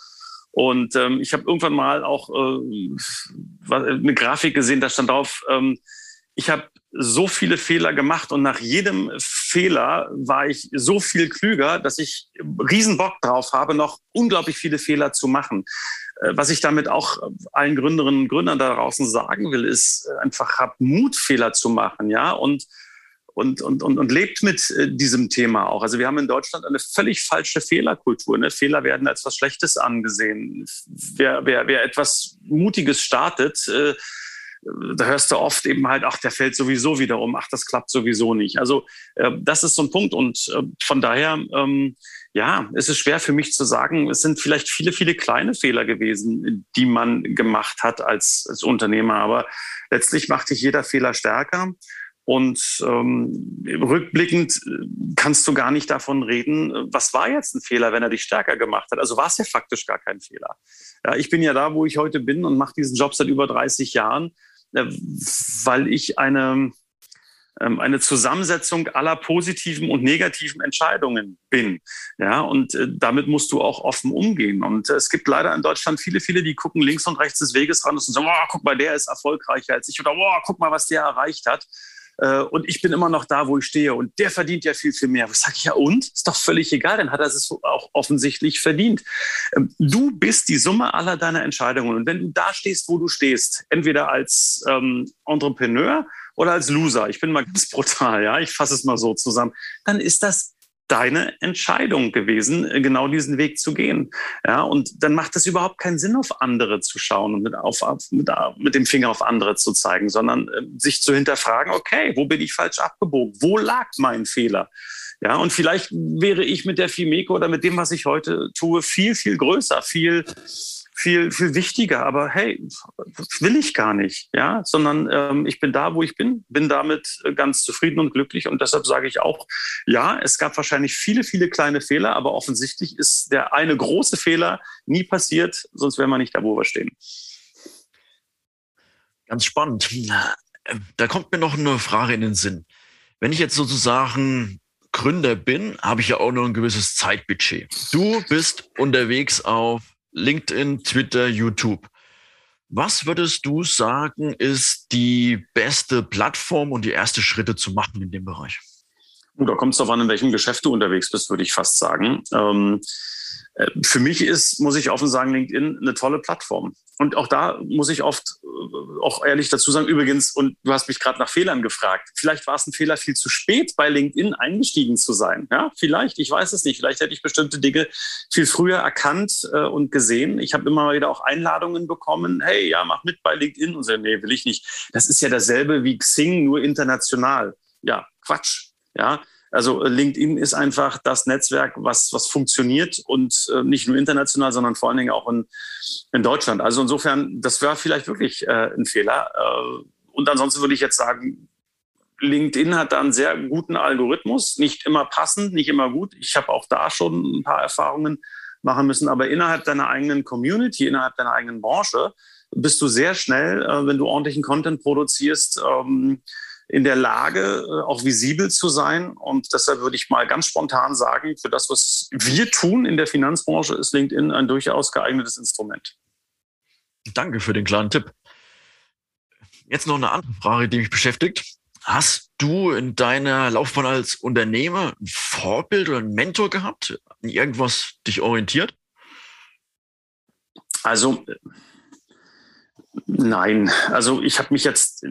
Und ähm, ich habe irgendwann mal auch äh, eine Grafik gesehen, da stand drauf, ähm, ich habe so viele Fehler gemacht und nach jedem Fehler war ich so viel klüger, dass ich riesen Bock drauf habe, noch unglaublich viele Fehler zu machen. Äh, was ich damit auch allen Gründerinnen und Gründern da draußen sagen will, ist einfach hab Mut, Fehler zu machen, ja und und, und, und, und lebt mit äh, diesem Thema auch. Also wir haben in Deutschland eine völlig falsche Fehlerkultur. Ne? Fehler werden als was Schlechtes angesehen. Wer, wer, wer etwas Mutiges startet, äh, da hörst du oft eben halt, ach, der fällt sowieso wieder um, ach, das klappt sowieso nicht. Also äh, das ist so ein Punkt und äh, von daher, ähm, ja, es ist schwer für mich zu sagen, es sind vielleicht viele, viele kleine Fehler gewesen, die man gemacht hat als, als Unternehmer, aber letztlich macht dich jeder Fehler stärker. Und ähm, rückblickend äh, kannst du gar nicht davon reden, was war jetzt ein Fehler, wenn er dich stärker gemacht hat. Also war es ja faktisch gar kein Fehler. Ja, ich bin ja da, wo ich heute bin und mache diesen Job seit über 30 Jahren, weil ich eine, ähm, eine Zusammensetzung aller positiven und negativen Entscheidungen bin. Ja, und äh, damit musst du auch offen umgehen. Und äh, es gibt leider in Deutschland viele, viele, die gucken links und rechts des Weges ran und sagen, oh, guck mal, der ist erfolgreicher als ich oder oh, guck mal, was der erreicht hat. Äh, und ich bin immer noch da, wo ich stehe und der verdient ja viel, viel mehr. Was sage ich ja und? Ist doch völlig egal, dann hat er es auch offensichtlich verdient. Ähm, du bist die Summe aller deiner Entscheidungen und wenn du da stehst, wo du stehst, entweder als ähm, Entrepreneur oder als Loser, ich bin mal ganz brutal, ja, ich fasse es mal so zusammen, dann ist das deine Entscheidung gewesen, äh, genau diesen Weg zu gehen. Ja, und dann macht es überhaupt keinen Sinn, auf andere zu schauen und mit, auf, mit, mit dem Finger auf andere zu zeigen, sondern äh, sich zu hinterfragen, okay, wo bin ich falsch abgebogen? Wo lag mein Fehler? Ja, und vielleicht wäre ich mit der Fimeco oder mit dem, was ich heute tue, viel, viel größer, viel viel, viel wichtiger. Aber hey, will ich gar nicht, ja, sondern ähm, ich bin da, wo ich bin, bin damit äh, ganz zufrieden und glücklich. Und deshalb sage ich auch, ja, es gab wahrscheinlich viele, viele kleine Fehler, aber offensichtlich ist der eine große Fehler nie passiert, sonst wären wir nicht da, wo wir stehen. Ganz spannend. Da kommt mir noch eine Frage in den Sinn. Wenn ich jetzt sozusagen Gründer bin, habe ich ja auch noch ein gewisses Zeitbudget. Du bist unterwegs auf LinkedIn, Twitter, YouTube. Was würdest du sagen, ist die beste Plattform und die erste Schritte zu machen in dem Bereich? Da kommt es darauf an, in welchem Geschäft du unterwegs bist, würde ich fast sagen. Ähm, äh, für mich ist, muss ich offen sagen, LinkedIn eine tolle Plattform. Und auch da muss ich oft äh, auch ehrlich dazu sagen, übrigens, und du hast mich gerade nach Fehlern gefragt, vielleicht war es ein Fehler, viel zu spät bei LinkedIn eingestiegen zu sein. Ja, vielleicht, ich weiß es nicht. Vielleicht hätte ich bestimmte Dinge viel früher erkannt äh, und gesehen. Ich habe immer wieder auch Einladungen bekommen, hey, ja, mach mit bei LinkedIn und so, nee, will ich nicht. Das ist ja dasselbe wie Xing, nur international. Ja, Quatsch. Ja, also äh, LinkedIn ist einfach das Netzwerk, was, was funktioniert und äh, nicht nur international, sondern vor allen Dingen auch in, in Deutschland. Also insofern, das wäre vielleicht wirklich äh, ein Fehler. Äh, und ansonsten würde ich jetzt sagen, LinkedIn hat da einen sehr guten Algorithmus, nicht immer passend, nicht immer gut. Ich habe auch da schon ein paar Erfahrungen machen müssen, aber innerhalb deiner eigenen Community, innerhalb deiner eigenen Branche bist du sehr schnell, äh, wenn du ordentlichen Content produzierst, ähm, in der Lage, äh, auch visibel zu sein. Und deshalb würde ich mal ganz spontan sagen, für das, was wir tun in der Finanzbranche, ist LinkedIn ein durchaus geeignetes Instrument. Danke für den klaren Tipp. Jetzt noch eine andere Frage, die mich beschäftigt. Hast du in deiner Laufbahn als Unternehmer ein Vorbild oder einen Mentor gehabt, an irgendwas dich orientiert? Also nein, also ich habe mich jetzt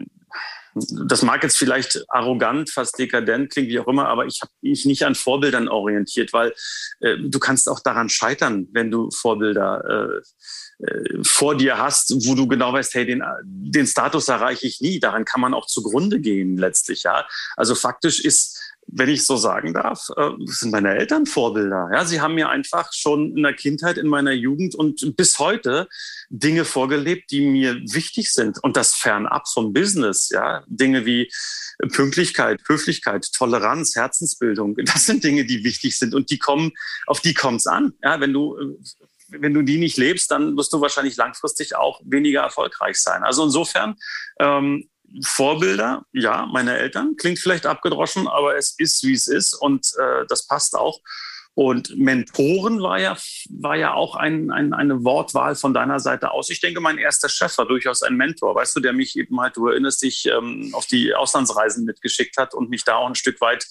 das mag jetzt vielleicht arrogant, fast dekadent klingen, wie auch immer, aber ich habe mich nicht an Vorbildern orientiert, weil äh, du kannst auch daran scheitern, wenn du Vorbilder äh, äh, vor dir hast, wo du genau weißt, hey, den, den Status erreiche ich nie. Daran kann man auch zugrunde gehen letztlich, ja. Also faktisch ist wenn ich so sagen darf, äh, sind meine Eltern Vorbilder. Ja, sie haben mir einfach schon in der Kindheit, in meiner Jugend und bis heute Dinge vorgelebt, die mir wichtig sind und das fernab vom Business. Ja, Dinge wie Pünktlichkeit, Höflichkeit, Toleranz, Herzensbildung. Das sind Dinge, die wichtig sind und die kommen, auf die kommt's an. Ja, wenn du wenn du die nicht lebst, dann wirst du wahrscheinlich langfristig auch weniger erfolgreich sein. Also insofern ähm, Vorbilder, ja, meine Eltern. Klingt vielleicht abgedroschen, aber es ist, wie es ist und äh, das passt auch. Und Mentoren war ja, war ja auch ein, ein, eine Wortwahl von deiner Seite aus. Ich denke, mein erster Chef war durchaus ein Mentor, weißt du, der mich eben halt, du erinnerst dich, ähm, auf die Auslandsreisen mitgeschickt hat und mich da auch ein Stück weit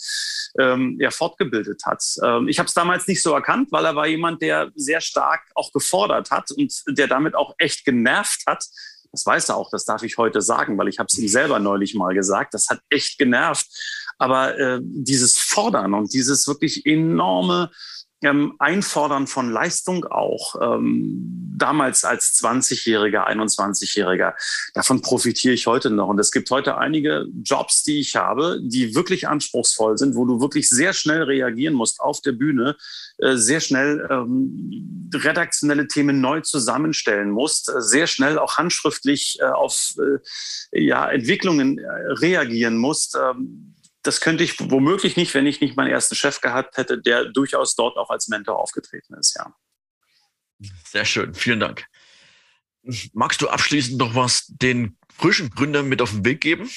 ähm, ja, fortgebildet hat. Ähm, ich habe es damals nicht so erkannt, weil er war jemand, der sehr stark auch gefordert hat und der damit auch echt genervt hat. Das weiß er auch, das darf ich heute sagen, weil ich habe es ihm selber neulich mal gesagt. Das hat echt genervt. Aber äh, dieses Fordern und dieses wirklich enorme ähm, Einfordern von Leistung auch, ähm, damals als 20-Jähriger, 21-Jähriger, davon profitiere ich heute noch. Und es gibt heute einige Jobs, die ich habe, die wirklich anspruchsvoll sind, wo du wirklich sehr schnell reagieren musst auf der Bühne, äh, sehr schnell ähm, redaktionelle Themen neu zusammenstellen musst, äh, sehr schnell auch handschriftlich äh, auf äh, ja, Entwicklungen äh, reagieren musst. Ähm, das könnte ich womöglich nicht, wenn ich nicht meinen ersten Chef gehabt hätte, der durchaus dort auch als Mentor aufgetreten ist, ja. Sehr schön, vielen Dank. Magst du abschließend noch was den frischen Gründern mit auf den Weg geben?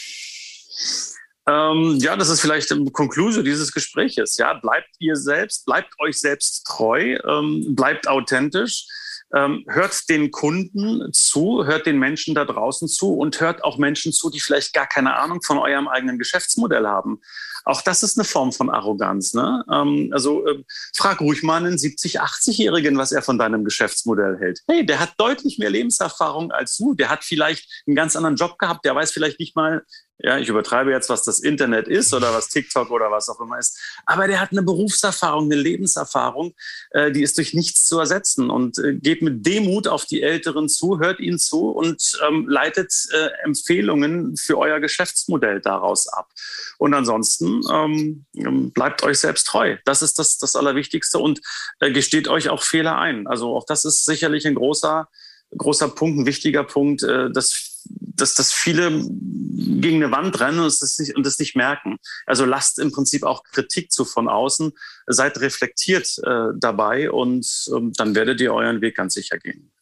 Ähm, ja, das ist vielleicht die Konklusion dieses Gespräches. Ja, bleibt ihr selbst, bleibt euch selbst treu, ähm, bleibt authentisch hört den Kunden zu, hört den Menschen da draußen zu und hört auch Menschen zu, die vielleicht gar keine Ahnung von eurem eigenen Geschäftsmodell haben. Auch das ist eine Form von Arroganz. Ne? Ähm, also äh, frag ruhig mal einen 70-, 80-Jährigen, was er von deinem Geschäftsmodell hält. Hey, der hat deutlich mehr Lebenserfahrung als du. Der hat vielleicht einen ganz anderen Job gehabt. Der weiß vielleicht nicht mal, ja, ich übertreibe jetzt, was das Internet ist oder was TikTok oder was auch immer ist. Aber der hat eine Berufserfahrung, eine Lebenserfahrung, äh, die ist durch nichts zu ersetzen und äh, geht mit Demut auf die Älteren zu, hört ihnen zu und ähm, leitet äh, Empfehlungen für euer Geschäftsmodell daraus ab. Und ansonsten ähm, ähm bleibt euch selbst treu. Das ist das, das Allerwichtigste und äh, gesteht euch auch Fehler ein. Also auch das ist sicherlich ein großer, großer Punkt, ein wichtiger Punkt, äh, dass dass, dass viele gegen eine Wand rennen und das, nicht, und das nicht merken. Also lasst im Prinzip auch Kritik zu von außen, seid reflektiert äh, dabei und ähm, dann werdet ihr euren Weg ganz sicher gehen.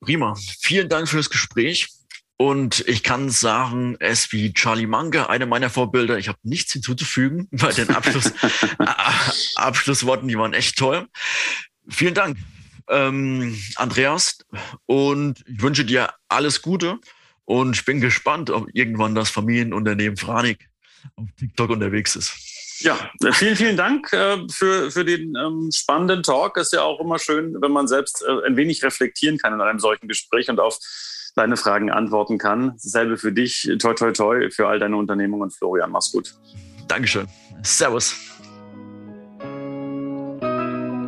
Prima. Vielen Dank für das Gespräch. Und ich kann sagen, es wie Charlie Munger, eine meiner Vorbilder. Ich habe nichts hinzuzufügen bei den Abschluss, Abschlussworten, die waren echt toll. Vielen Dank ähm, Andreas. Und ich wünsche dir alles Gute. Und ich bin gespannt, ob irgendwann das Familienunternehmen Franik auf TikTok unterwegs ist. Ja, vielen, vielen Dank äh, für, für den ähm, spannenden Talk. Ist ja auch immer schön, wenn man selbst äh, ein wenig reflektieren kann in einem solchen Gespräch und auf deine Fragen antworten kann. Dasselbe für dich. Toi, toi, toi für all deine Unternehmungen. Florian, mach's gut. Dankeschön. Servus.